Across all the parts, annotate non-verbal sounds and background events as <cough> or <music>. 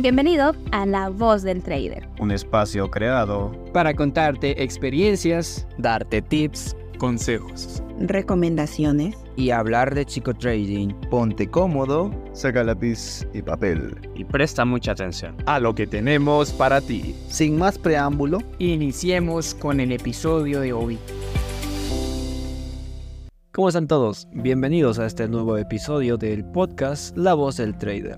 Bienvenido a La Voz del Trader. Un espacio creado para contarte experiencias, darte tips, consejos, recomendaciones y hablar de chico trading. Ponte cómodo, saca lápiz y papel. Y presta mucha atención a lo que tenemos para ti. Sin más preámbulo, iniciemos con el episodio de hoy. ¿Cómo están todos? Bienvenidos a este nuevo episodio del podcast La Voz del Trader.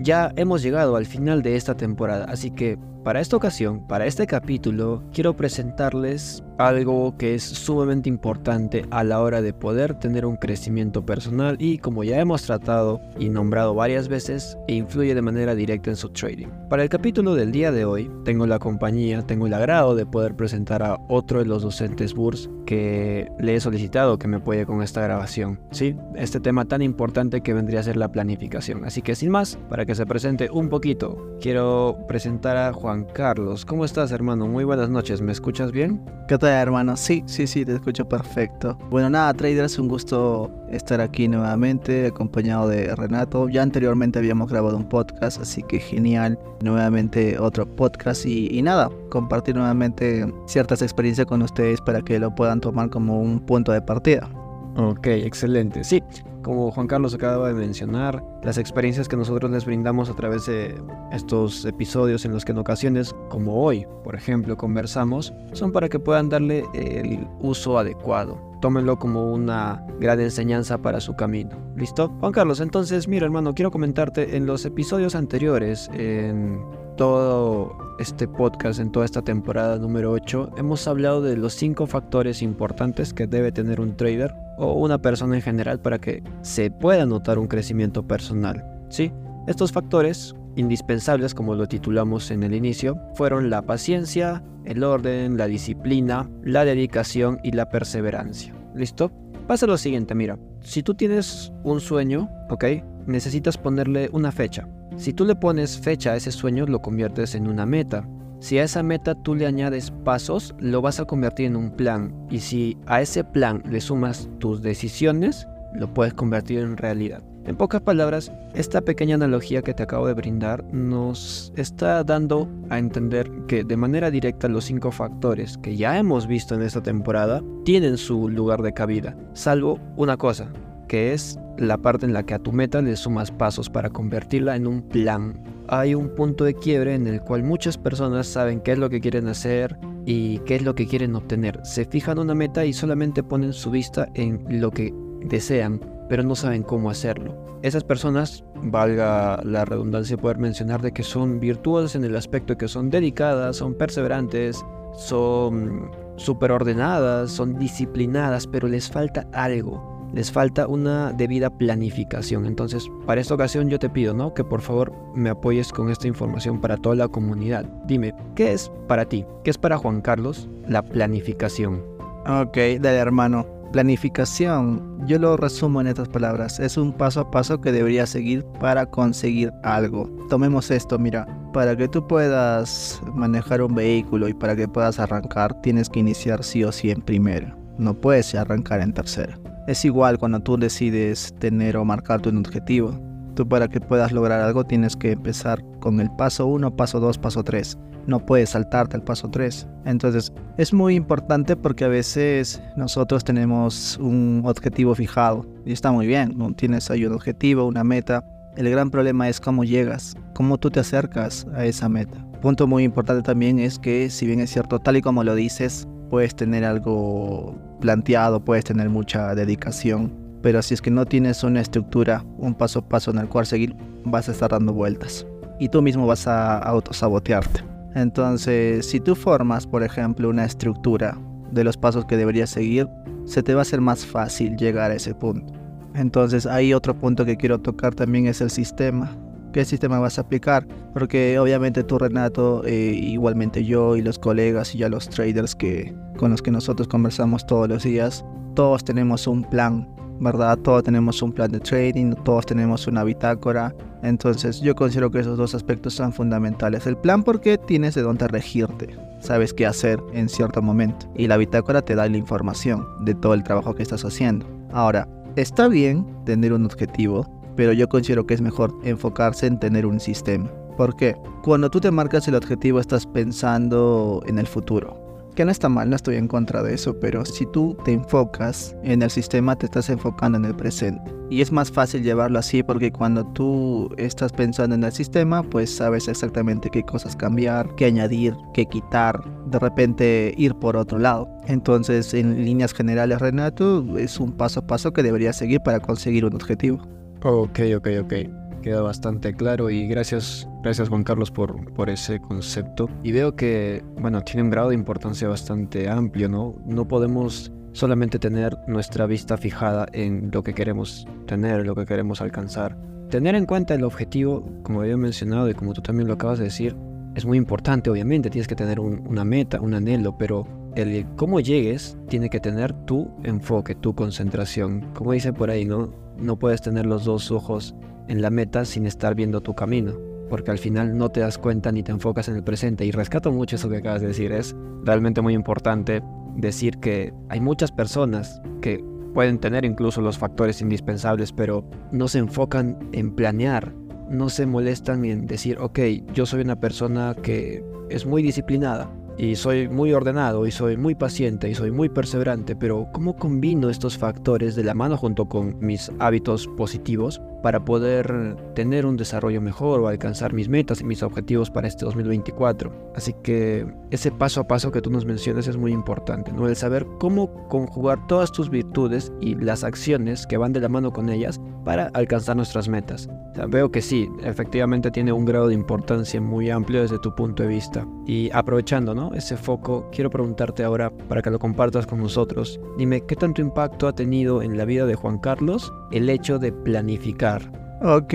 Ya hemos llegado al final de esta temporada, así que para esta ocasión, para este capítulo, quiero presentarles algo que es sumamente importante a la hora de poder tener un crecimiento personal y como ya hemos tratado y nombrado varias veces, influye de manera directa en su trading. Para el capítulo del día de hoy, tengo la compañía, tengo el agrado de poder presentar a otro de los docentes BURS que le he solicitado que me apoye con esta grabación. Sí, este tema tan importante que vendría a ser la planificación. Así que sin más, para que se presente un poquito, quiero presentar a Juan Juan Carlos. ¿Cómo estás, hermano? Muy buenas noches. ¿Me escuchas bien? ¿Qué tal, hermano? Sí, sí, sí, te escucho perfecto. Bueno, nada, traders, un gusto estar aquí nuevamente, acompañado de Renato. Ya anteriormente habíamos grabado un podcast, así que genial. Nuevamente otro podcast y, y nada, compartir nuevamente ciertas experiencias con ustedes para que lo puedan tomar como un punto de partida. Ok, excelente. Sí, como Juan Carlos acaba de mencionar, las experiencias que nosotros les brindamos a través de estos episodios en los que en ocasiones, como hoy, por ejemplo, conversamos, son para que puedan darle el uso adecuado. Tómenlo como una gran enseñanza para su camino. ¿Listo? Juan Carlos, entonces, mira hermano, quiero comentarte en los episodios anteriores, en todo este podcast, en toda esta temporada número 8, hemos hablado de los 5 factores importantes que debe tener un trader o una persona en general para que se pueda notar un crecimiento personal. ¿sí? Estos factores indispensables, como lo titulamos en el inicio, fueron la paciencia, el orden, la disciplina, la dedicación y la perseverancia. ¿Listo? Pasa lo siguiente, mira, si tú tienes un sueño, ¿ok? Necesitas ponerle una fecha. Si tú le pones fecha a ese sueño, lo conviertes en una meta. Si a esa meta tú le añades pasos, lo vas a convertir en un plan. Y si a ese plan le sumas tus decisiones, lo puedes convertir en realidad. En pocas palabras, esta pequeña analogía que te acabo de brindar nos está dando a entender que de manera directa los cinco factores que ya hemos visto en esta temporada tienen su lugar de cabida, salvo una cosa, que es la parte en la que a tu meta le sumas pasos para convertirla en un plan. Hay un punto de quiebre en el cual muchas personas saben qué es lo que quieren hacer y qué es lo que quieren obtener. Se fijan una meta y solamente ponen su vista en lo que desean, pero no saben cómo hacerlo. Esas personas, valga la redundancia poder mencionar de que son virtuosas en el aspecto de que son dedicadas, son perseverantes, son súper ordenadas, son disciplinadas, pero les falta algo les falta una debida planificación. Entonces, para esta ocasión yo te pido, ¿no? Que por favor me apoyes con esta información para toda la comunidad. Dime, ¿qué es para ti? ¿Qué es para Juan Carlos la planificación? Ok, dale hermano. Planificación, yo lo resumo en estas palabras, es un paso a paso que deberías seguir para conseguir algo. Tomemos esto, mira, para que tú puedas manejar un vehículo y para que puedas arrancar, tienes que iniciar sí o sí en primera, no puedes arrancar en tercera. Es igual cuando tú decides tener o marcar tu objetivo. Tú para que puedas lograr algo tienes que empezar con el paso 1, paso 2, paso 3. No puedes saltarte al paso 3. Entonces es muy importante porque a veces nosotros tenemos un objetivo fijado y está muy bien. Tienes ahí un objetivo, una meta. El gran problema es cómo llegas, cómo tú te acercas a esa meta. Punto muy importante también es que si bien es cierto, tal y como lo dices, puedes tener algo planteado, puedes tener mucha dedicación, pero si es que no tienes una estructura, un paso a paso en el cual seguir, vas a estar dando vueltas y tú mismo vas a autosabotearte. Entonces, si tú formas, por ejemplo, una estructura de los pasos que deberías seguir, se te va a hacer más fácil llegar a ese punto. Entonces, hay otro punto que quiero tocar también es el sistema qué sistema vas a aplicar, porque obviamente tú Renato, eh, igualmente yo y los colegas y ya los traders que con los que nosotros conversamos todos los días, todos tenemos un plan, ¿verdad? Todos tenemos un plan de trading, todos tenemos una bitácora, entonces yo considero que esos dos aspectos son fundamentales. El plan porque tienes de dónde regirte, sabes qué hacer en cierto momento y la bitácora te da la información de todo el trabajo que estás haciendo. Ahora, está bien tener un objetivo, pero yo considero que es mejor enfocarse en tener un sistema. ¿Por qué? Cuando tú te marcas el objetivo estás pensando en el futuro. Que no está mal, no estoy en contra de eso, pero si tú te enfocas en el sistema, te estás enfocando en el presente. Y es más fácil llevarlo así porque cuando tú estás pensando en el sistema, pues sabes exactamente qué cosas cambiar, qué añadir, qué quitar, de repente ir por otro lado. Entonces, en líneas generales, Renato, es un paso a paso que deberías seguir para conseguir un objetivo. Ok, ok, ok. Queda bastante claro y gracias, gracias Juan Carlos por, por ese concepto. Y veo que, bueno, tiene un grado de importancia bastante amplio, ¿no? No podemos solamente tener nuestra vista fijada en lo que queremos tener, lo que queremos alcanzar. Tener en cuenta el objetivo, como había mencionado y como tú también lo acabas de decir, es muy importante, obviamente, tienes que tener una meta, un anhelo, pero el cómo llegues tiene que tener tu enfoque, tu concentración. Como dice por ahí, ¿no? No puedes tener los dos ojos en la meta sin estar viendo tu camino, porque al final no te das cuenta ni te enfocas en el presente. Y rescato mucho eso que acabas de decir, es realmente muy importante decir que hay muchas personas que pueden tener incluso los factores indispensables, pero no se enfocan en planear, no se molestan en decir, ok, yo soy una persona que es muy disciplinada, y soy muy ordenado y soy muy paciente y soy muy perseverante, pero ¿cómo combino estos factores de la mano junto con mis hábitos positivos para poder tener un desarrollo mejor o alcanzar mis metas y mis objetivos para este 2024? Así que ese paso a paso que tú nos mencionas es muy importante, ¿no? El saber cómo conjugar todas tus virtudes y las acciones que van de la mano con ellas para alcanzar nuestras metas. veo que sí, efectivamente tiene un grado de importancia muy amplio desde tu punto de vista. Y aprovechando, ¿no? ese foco, quiero preguntarte ahora para que lo compartas con nosotros. Dime, ¿qué tanto impacto ha tenido en la vida de Juan Carlos el hecho de planificar? Ok,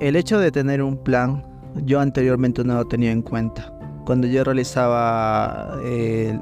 el hecho de tener un plan, yo anteriormente no lo tenía en cuenta. Cuando yo realizaba eh,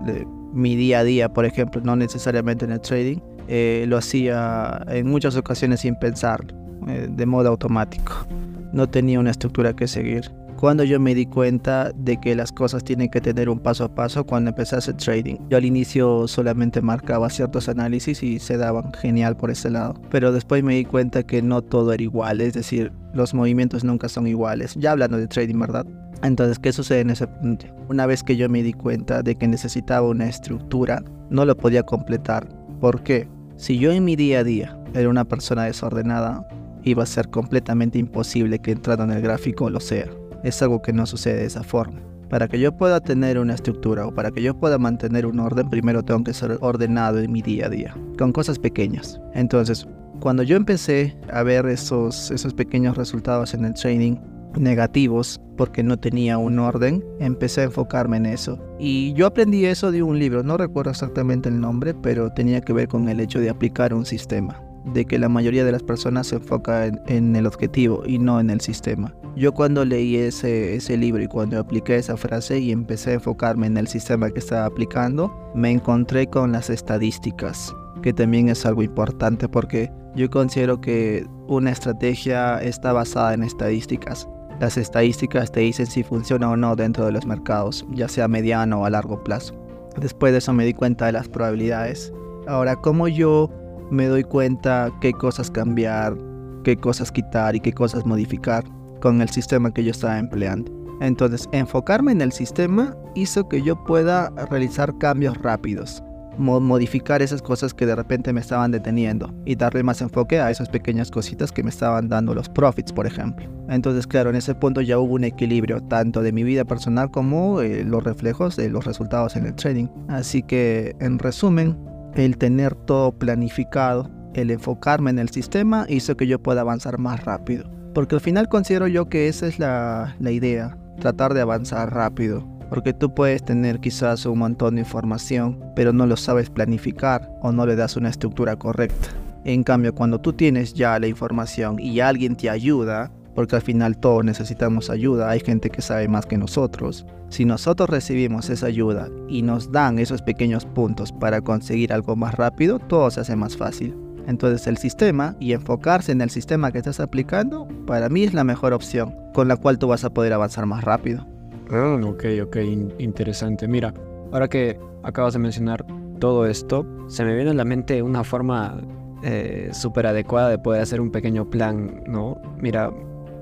mi día a día, por ejemplo, no necesariamente en el trading, eh, lo hacía en muchas ocasiones sin pensar, eh, de modo automático. No tenía una estructura que seguir cuando yo me di cuenta de que las cosas tienen que tener un paso a paso cuando empecé a hacer trading. Yo al inicio solamente marcaba ciertos análisis y se daban genial por ese lado, pero después me di cuenta que no todo era igual, es decir, los movimientos nunca son iguales. Ya hablando de trading, ¿verdad? Entonces, ¿qué sucede en ese punto? Una vez que yo me di cuenta de que necesitaba una estructura, no lo podía completar. ¿Por qué? Si yo en mi día a día era una persona desordenada, iba a ser completamente imposible que entrando en el gráfico lo sea es algo que no sucede de esa forma. Para que yo pueda tener una estructura o para que yo pueda mantener un orden, primero tengo que ser ordenado en mi día a día, con cosas pequeñas. Entonces, cuando yo empecé a ver esos, esos pequeños resultados en el training negativos porque no tenía un orden, empecé a enfocarme en eso. Y yo aprendí eso de un libro, no recuerdo exactamente el nombre, pero tenía que ver con el hecho de aplicar un sistema de que la mayoría de las personas se enfoca en, el objetivo y no en el sistema. Yo cuando leí ese, ese libro y cuando apliqué esa frase y empecé a enfocarme en el sistema que estaba aplicando, me encontré con las estadísticas, que también es algo importante porque yo considero que una estrategia está basada en estadísticas. Las estadísticas te dicen si funciona o no dentro de los mercados, ya sea mediano o a largo plazo. Después de eso me di cuenta de las probabilidades. Ahora, ¿cómo yo me doy cuenta qué cosas cambiar, qué cosas quitar y qué cosas modificar con el sistema que yo estaba empleando. Entonces, enfocarme en el sistema hizo que yo pueda realizar cambios rápidos, modificar esas cosas que de repente me estaban deteniendo y darle más enfoque a esas pequeñas cositas que me estaban dando los profits, por ejemplo. Entonces, claro, en ese punto ya hubo un equilibrio tanto de mi vida personal como eh, los reflejos de los resultados en el trading. Así que, en resumen, el tener todo planificado, el enfocarme en el sistema hizo que yo pueda avanzar más rápido. Porque al final considero yo que esa es la, idea, tratar de avanzar rápido. Porque tú puedes tener quizás un montón de información, pero no lo sabes planificar o no le das una estructura correcta. En cambio, cuando tú tienes ya la información y alguien te ayuda, porque al final todos necesitamos ayuda, hay gente que sabe más que nosotros. Si nosotros recibimos esa ayuda y nos dan esos pequeños puntos para conseguir algo más rápido, todo se hace más fácil. Entonces el sistema y enfocarse en el sistema que estás aplicando, para mí es la mejor opción, con la cual tú vas a poder avanzar más rápido. Ah, ok, ok, interesante. Mira, ahora que acabas de mencionar todo esto, se me viene a la mente una forma eh, súper adecuada de poder hacer un pequeño plan, ¿no? Mira,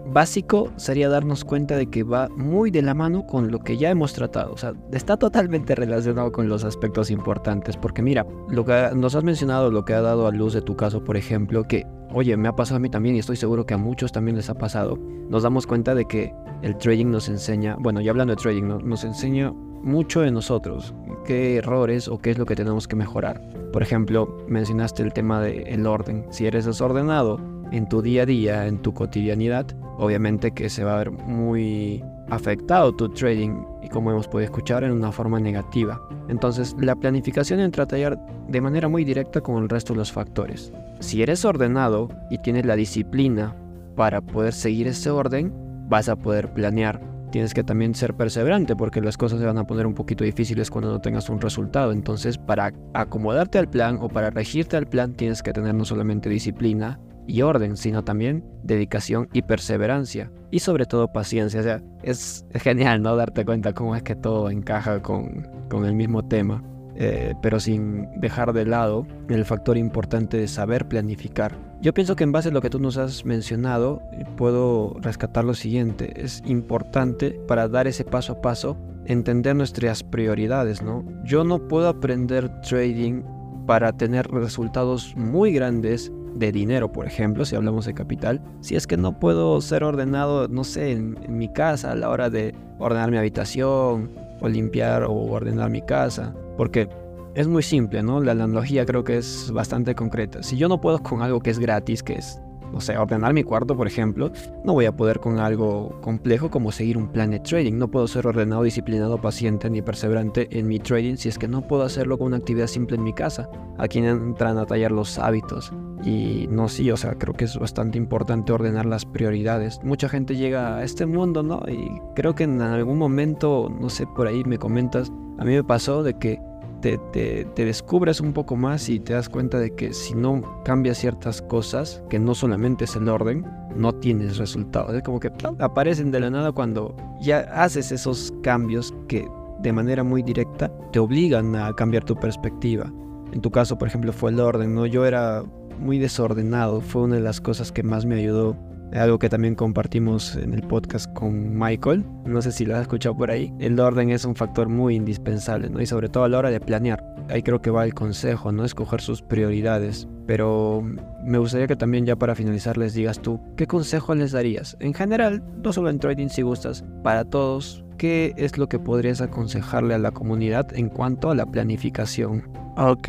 básico sería darnos cuenta de que va muy de la mano con lo que ya hemos tratado. O sea, está totalmente relacionado con los aspectos importantes. Porque mira, lo que nos has mencionado, lo que ha dado a luz de tu caso, por ejemplo, que, oye, me ha pasado a mí también y estoy seguro que a muchos también les ha pasado. Nos damos cuenta de que el trading nos enseña, bueno, ya hablando de trading, ¿no? nos enseña mucho de nosotros, qué errores o qué es lo que tenemos que mejorar. Por ejemplo, mencionaste el tema del orden. Si eres desordenado en tu día a día, en tu cotidianidad, obviamente que se va a ver muy afectado tu trading y como hemos podido escuchar en una forma negativa. Entonces la planificación entra a tallar de manera muy directa con el resto de los factores. Si eres ordenado y tienes la disciplina para poder seguir ese orden, vas a poder planear tienes que también ser perseverante porque las cosas se van a poner un poquito difíciles cuando no tengas un resultado. Entonces, para acomodarte al plan o para regirte al plan, tienes que tener no solamente disciplina y orden, sino también dedicación y perseverancia. Y sobre todo paciencia. O sea, es genial, ¿no? Darte cuenta cómo es que todo encaja con, con el mismo tema. Eh, pero sin dejar de lado el factor importante de saber planificar. Yo pienso que en base a lo que tú nos has mencionado, puedo rescatar lo siguiente. Es importante para dar ese paso a paso entender nuestras prioridades, ¿no? Yo no puedo aprender trading para tener resultados muy grandes de dinero, por ejemplo, si hablamos de capital, si es que no puedo ser ordenado, no sé, en, en mi casa a la hora de ordenar mi habitación o limpiar o ordenar mi casa. Porque es muy simple, ¿no? La analogía creo que es bastante concreta. Si yo no puedo con algo que es gratis, que es, no sé, ordenar mi cuarto, por ejemplo, no voy a poder con algo complejo como seguir un plan de trading. No puedo ser ordenado, disciplinado, paciente ni perseverante en mi trading si es que no puedo hacerlo con una actividad simple en mi casa. Aquí entran a tallar los hábitos. Y no, sí, o sea, creo que es bastante importante ordenar las prioridades. Mucha gente llega a este mundo, ¿no? Y creo que en algún momento, no sé, por ahí me comentas, a mí me pasó de que te, descubres un poco más y te das cuenta de que si no cambias ciertas cosas, que no solamente es el orden, no tienes resultados. Es como que aparecen de la nada cuando ya haces esos cambios que de manera muy directa te obligan a cambiar tu perspectiva. En tu caso, por ejemplo, fue el orden, ¿no? Yo era muy desordenado, fue una de las cosas que más me ayudó algo que también compartimos en el podcast con Michael. No sé si lo has escuchado por ahí. El orden es un factor muy indispensable, ¿no? Y sobre todo a la hora de planear. Ahí creo que va el consejo, ¿no? Escoger sus prioridades. Pero me gustaría que también ya para finalizar les digas tú, ¿qué consejo les darías? En general, no solo en trading si gustas, para todos, ¿qué es lo que podrías aconsejarle a la comunidad en cuanto a la planificación? Ok,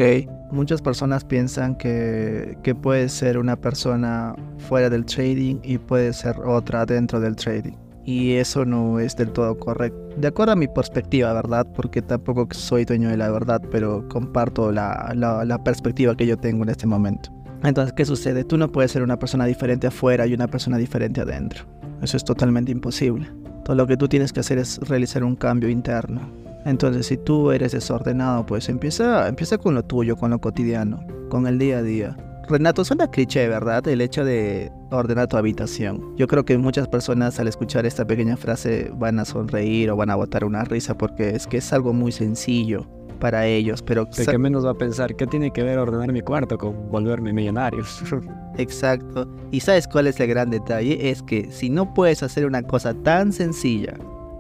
muchas personas piensan que, puede ser una persona fuera del trading y puede ser otra dentro del trading. Y eso no es del todo correcto. De acuerdo a mi perspectiva, ¿verdad? Porque tampoco soy dueño de la verdad, pero comparto la, la, la perspectiva que yo tengo en este momento. Entonces, ¿qué sucede? Tú no puedes ser una persona diferente afuera y una persona diferente adentro. Eso es totalmente imposible. Todo lo que tú tienes que hacer es realizar un cambio interno. Entonces, si tú eres desordenado, pues empieza, empieza con lo tuyo, con lo cotidiano, con el día a día. Renato, suena cliché, ¿verdad? El hecho de ordenar tu habitación. Yo creo que muchas personas al escuchar esta pequeña frase van a sonreír o van a botar una risa porque es que es algo muy sencillo para ellos, pero... De que menos va a pensar, ¿qué tiene que ver ordenar mi cuarto con volverme millonario? <laughs> Exacto. ¿Y sabes cuál es el gran detalle? Es que si no puedes hacer una cosa tan sencilla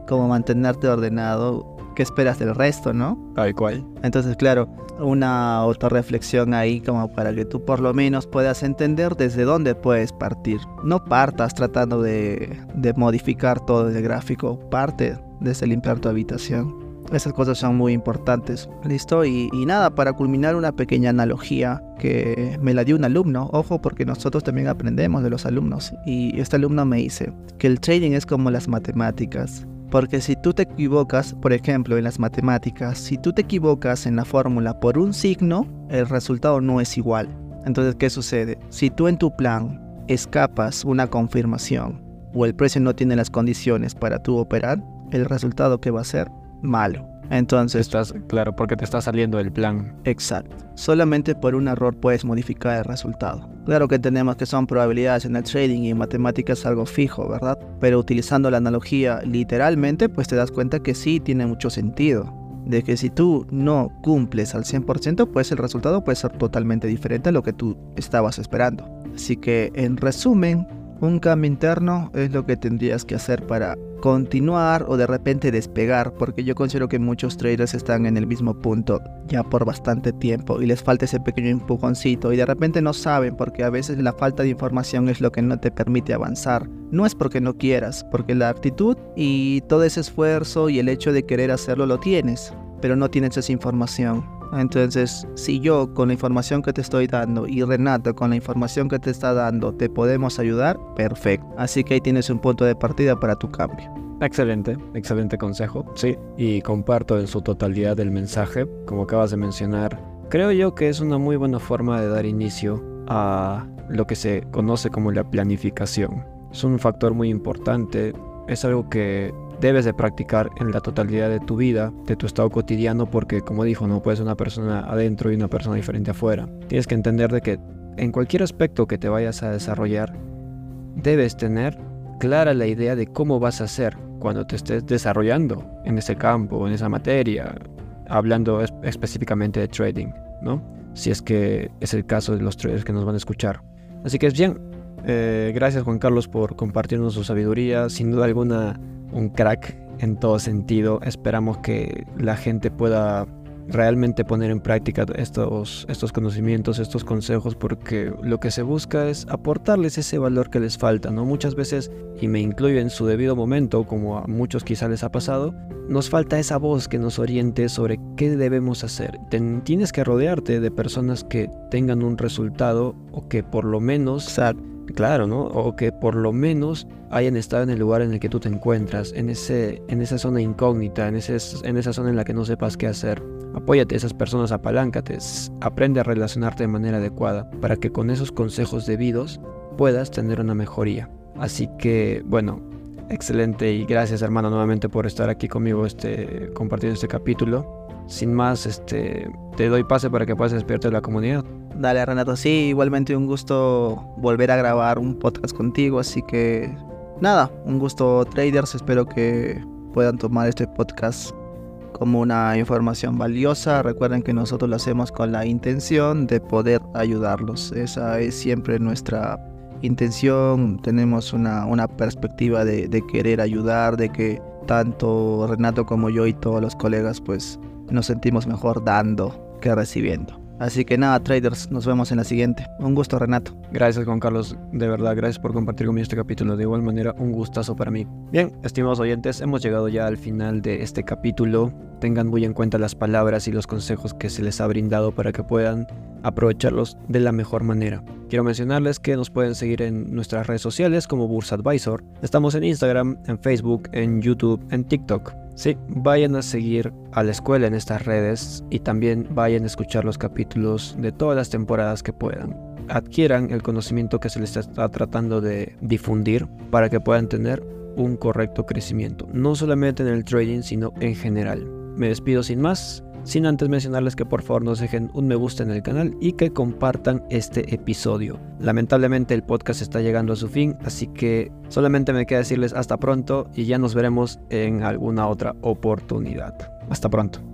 como mantenerte ordenado, ¿qué esperas del resto, no? Tal cual. Entonces, claro, una autorreflexión ahí como para que tú por lo menos puedas entender desde dónde puedes partir. No partas tratando de, de modificar todo el gráfico, parte desde limpiar tu habitación. Esas cosas son muy importantes. ¿Listo? Y, y, nada, para culminar una pequeña analogía que me la dio un alumno. Ojo, porque nosotros también aprendemos de los alumnos. Y este alumno me dice que el trading es como las matemáticas. Porque si tú te equivocas, por ejemplo, en las matemáticas, si tú te equivocas en la fórmula por un signo, el resultado no es igual. Entonces, ¿qué sucede? Si tú en tu plan escapas una confirmación o el precio no tiene las condiciones para tú operar, el resultado que va a ser malo. Entonces, estás claro porque te está saliendo el plan. Exacto. Solamente por un error puedes modificar el resultado. Claro que tenemos que son probabilidades en el trading y en matemáticas algo fijo, ¿verdad? Pero utilizando la analogía literalmente, pues te das cuenta que sí tiene mucho sentido. De que si tú no cumples al 100%, pues el resultado puede ser totalmente diferente a lo que tú estabas esperando. Así que, en resumen, Un cambio interno es lo que tendrías que hacer para continuar o de repente despegar, porque yo considero que muchos traders están en el mismo punto ya por bastante tiempo y les falta ese pequeño empujoncito y de repente no saben porque a veces la falta de información es lo que no te permite avanzar. No es porque no quieras, porque la actitud y todo ese esfuerzo y el hecho de querer hacerlo lo tienes, pero no tienes esa información. Entonces, si yo con la información que te estoy dando y Renato con la información que te está dando te podemos ayudar, perfecto. Así que ahí tienes un punto de partida para tu cambio. Excelente, excelente consejo, sí, y comparto en su totalidad el mensaje, como acabas de mencionar. Creo yo que es una muy buena forma de dar inicio a lo que se conoce como la planificación. Es un factor muy importante, es algo que debes de practicar en la totalidad de tu vida, de tu estado cotidiano, porque como dijo, no puedes ser una persona adentro y una persona diferente afuera. Tienes que entender de que en cualquier aspecto que te vayas a desarrollar, debes tener clara la idea de cómo vas a hacer cuando te estés desarrollando en ese campo, en esa materia, hablando específicamente de trading, ¿no? Si es que es el caso de los traders que nos van a escuchar. Así que es bien. Eh, gracias Juan Carlos por compartirnos su sabiduría. Sin duda alguna un crack en todo sentido. Esperamos que la gente pueda realmente poner en práctica estos, estos conocimientos, estos consejos, porque lo que se busca es aportarles ese valor que les falta, ¿no? Muchas veces, y me incluyo en su debido momento, como a muchos quizá les ha pasado, nos falta esa voz que nos oriente sobre qué debemos hacer. tienes que rodearte de personas que tengan un resultado o que por lo menos... Claro, ¿no? O que por lo menos hayan estado en el lugar en el que tú te encuentras, en, ese, en esa zona incógnita, en, ese, en esa zona en la que no sepas qué hacer. Apóyate a esas personas, apaláncate, aprende a relacionarte de manera adecuada para que con esos consejos debidos puedas tener una mejoría. Así que, bueno, excelente y gracias hermano nuevamente por estar aquí conmigo este, compartiendo este capítulo. Sin más, este, te doy pase para que puedas despierta de la comunidad. Dale, Renato. Sí, igualmente un gusto volver a grabar un podcast contigo. Así que, nada, un gusto, traders. Espero que puedan tomar este podcast como una información valiosa. Recuerden que nosotros lo hacemos con la intención de poder ayudarlos. Esa es siempre nuestra intención. Tenemos una, una perspectiva de, de querer ayudar, de que tanto Renato como yo y todos los colegas pues nos sentimos mejor dando que recibiendo. Así que nada, traders, nos vemos en la siguiente. Un gusto, Renato. Gracias, Juan Carlos. De verdad, gracias por compartir conmigo este capítulo. De igual manera, un gustazo para mí. Bien, estimados oyentes, hemos llegado ya al final de este capítulo. Tengan muy en cuenta las palabras y los consejos que se les ha brindado para que puedan aprovecharlos de la mejor manera. Quiero mencionarles que nos pueden seguir en nuestras redes sociales como Bursa Advisor. Estamos en Instagram, en Facebook, en YouTube, en TikTok. Sí, vayan a seguir a la escuela en estas redes y también vayan a escuchar los capítulos de todas las temporadas que puedan. Adquieran el conocimiento que se les está tratando de difundir para que puedan tener un correcto crecimiento, no solamente en el trading, sino en general. Me despido sin más. Sin antes mencionarles que por favor nos dejen un me gusta en el canal y que compartan este episodio. Lamentablemente el podcast está llegando a su fin, así que solamente me queda decirles hasta pronto y ya nos veremos en alguna otra oportunidad. Hasta pronto.